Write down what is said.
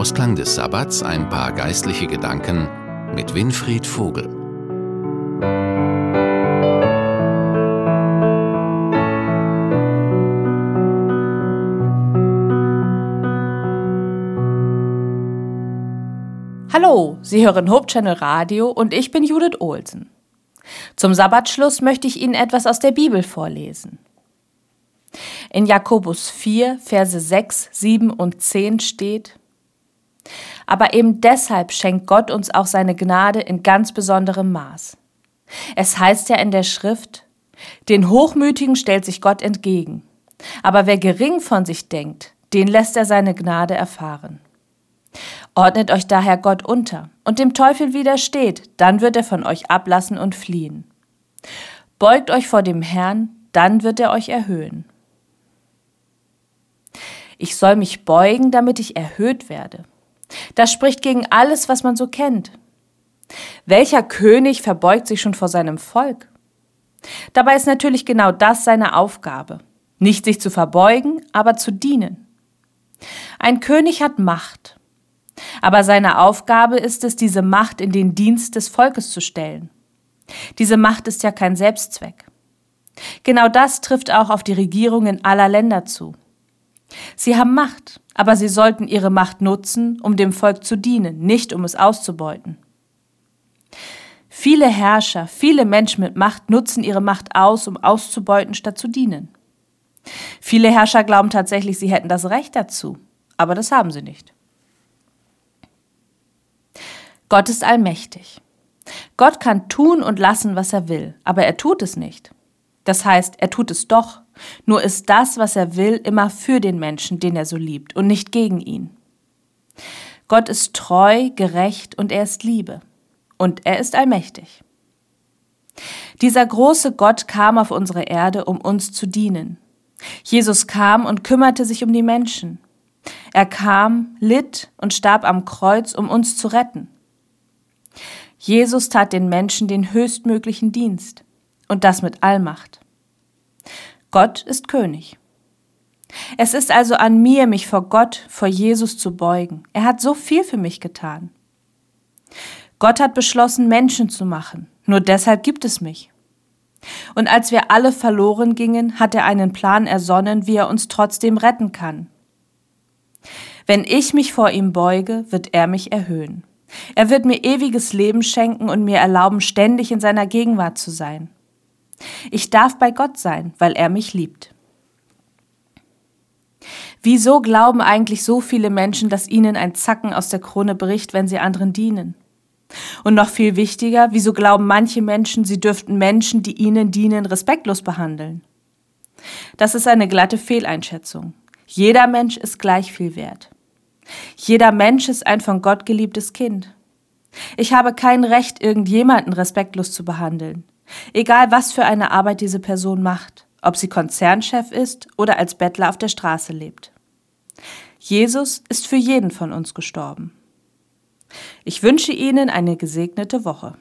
Ausklang des Sabbats ein paar geistliche Gedanken mit Winfried Vogel. Hallo, Sie hören Hope Channel Radio und ich bin Judith Olsen. Zum Sabbatschluss möchte ich Ihnen etwas aus der Bibel vorlesen. In Jakobus 4, Verse 6, 7 und 10 steht, aber eben deshalb schenkt Gott uns auch seine Gnade in ganz besonderem Maß. Es heißt ja in der Schrift, den Hochmütigen stellt sich Gott entgegen, aber wer gering von sich denkt, den lässt er seine Gnade erfahren. Ordnet euch daher Gott unter und dem Teufel widersteht, dann wird er von euch ablassen und fliehen. Beugt euch vor dem Herrn, dann wird er euch erhöhen. Ich soll mich beugen, damit ich erhöht werde. Das spricht gegen alles, was man so kennt. Welcher König verbeugt sich schon vor seinem Volk? Dabei ist natürlich genau das seine Aufgabe. Nicht sich zu verbeugen, aber zu dienen. Ein König hat Macht. Aber seine Aufgabe ist es, diese Macht in den Dienst des Volkes zu stellen. Diese Macht ist ja kein Selbstzweck. Genau das trifft auch auf die Regierungen aller Länder zu. Sie haben Macht, aber sie sollten ihre Macht nutzen, um dem Volk zu dienen, nicht um es auszubeuten. Viele Herrscher, viele Menschen mit Macht nutzen ihre Macht aus, um auszubeuten, statt zu dienen. Viele Herrscher glauben tatsächlich, sie hätten das Recht dazu, aber das haben sie nicht. Gott ist allmächtig. Gott kann tun und lassen, was er will, aber er tut es nicht. Das heißt, er tut es doch, nur ist das, was er will, immer für den Menschen, den er so liebt, und nicht gegen ihn. Gott ist treu, gerecht und er ist Liebe. Und er ist allmächtig. Dieser große Gott kam auf unsere Erde, um uns zu dienen. Jesus kam und kümmerte sich um die Menschen. Er kam, litt und starb am Kreuz, um uns zu retten. Jesus tat den Menschen den höchstmöglichen Dienst und das mit Allmacht. Gott ist König. Es ist also an mir, mich vor Gott, vor Jesus zu beugen. Er hat so viel für mich getan. Gott hat beschlossen, Menschen zu machen. Nur deshalb gibt es mich. Und als wir alle verloren gingen, hat er einen Plan ersonnen, wie er uns trotzdem retten kann. Wenn ich mich vor ihm beuge, wird er mich erhöhen. Er wird mir ewiges Leben schenken und mir erlauben, ständig in seiner Gegenwart zu sein. Ich darf bei Gott sein, weil er mich liebt. Wieso glauben eigentlich so viele Menschen, dass ihnen ein Zacken aus der Krone bricht, wenn sie anderen dienen? Und noch viel wichtiger, wieso glauben manche Menschen, sie dürften Menschen, die ihnen dienen, respektlos behandeln? Das ist eine glatte Fehleinschätzung. Jeder Mensch ist gleich viel wert. Jeder Mensch ist ein von Gott geliebtes Kind. Ich habe kein Recht, irgendjemanden respektlos zu behandeln. Egal, was für eine Arbeit diese Person macht, ob sie Konzernchef ist oder als Bettler auf der Straße lebt. Jesus ist für jeden von uns gestorben. Ich wünsche Ihnen eine gesegnete Woche.